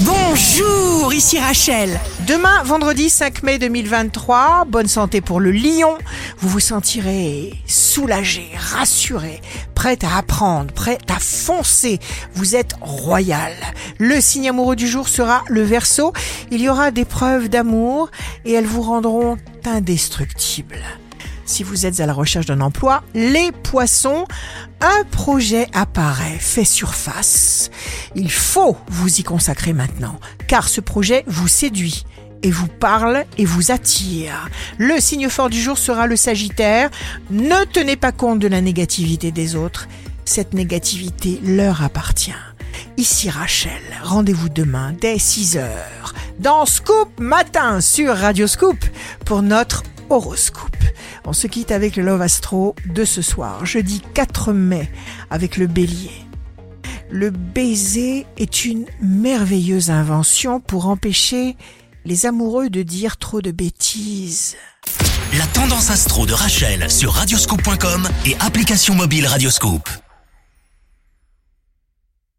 Bonjour, ici Rachel. Demain, vendredi 5 mai 2023, bonne santé pour le lion. Vous vous sentirez soulagé, rassuré, prêt à apprendre, prêt à foncer. Vous êtes royal. Le signe amoureux du jour sera le verso. Il y aura des preuves d'amour et elles vous rendront indestructibles. Si vous êtes à la recherche d'un emploi, les poissons, un projet apparaît, fait surface. Il faut vous y consacrer maintenant, car ce projet vous séduit et vous parle et vous attire. Le signe fort du jour sera le Sagittaire. Ne tenez pas compte de la négativité des autres. Cette négativité leur appartient. Ici Rachel, rendez-vous demain dès 6 heures dans Scoop Matin sur Radio Scoop pour notre horoscope. On se quitte avec le Love Astro de ce soir, jeudi 4 mai, avec le bélier. Le baiser est une merveilleuse invention pour empêcher les amoureux de dire trop de bêtises. La tendance astro de Rachel sur radioscope.com et application mobile Radioscope.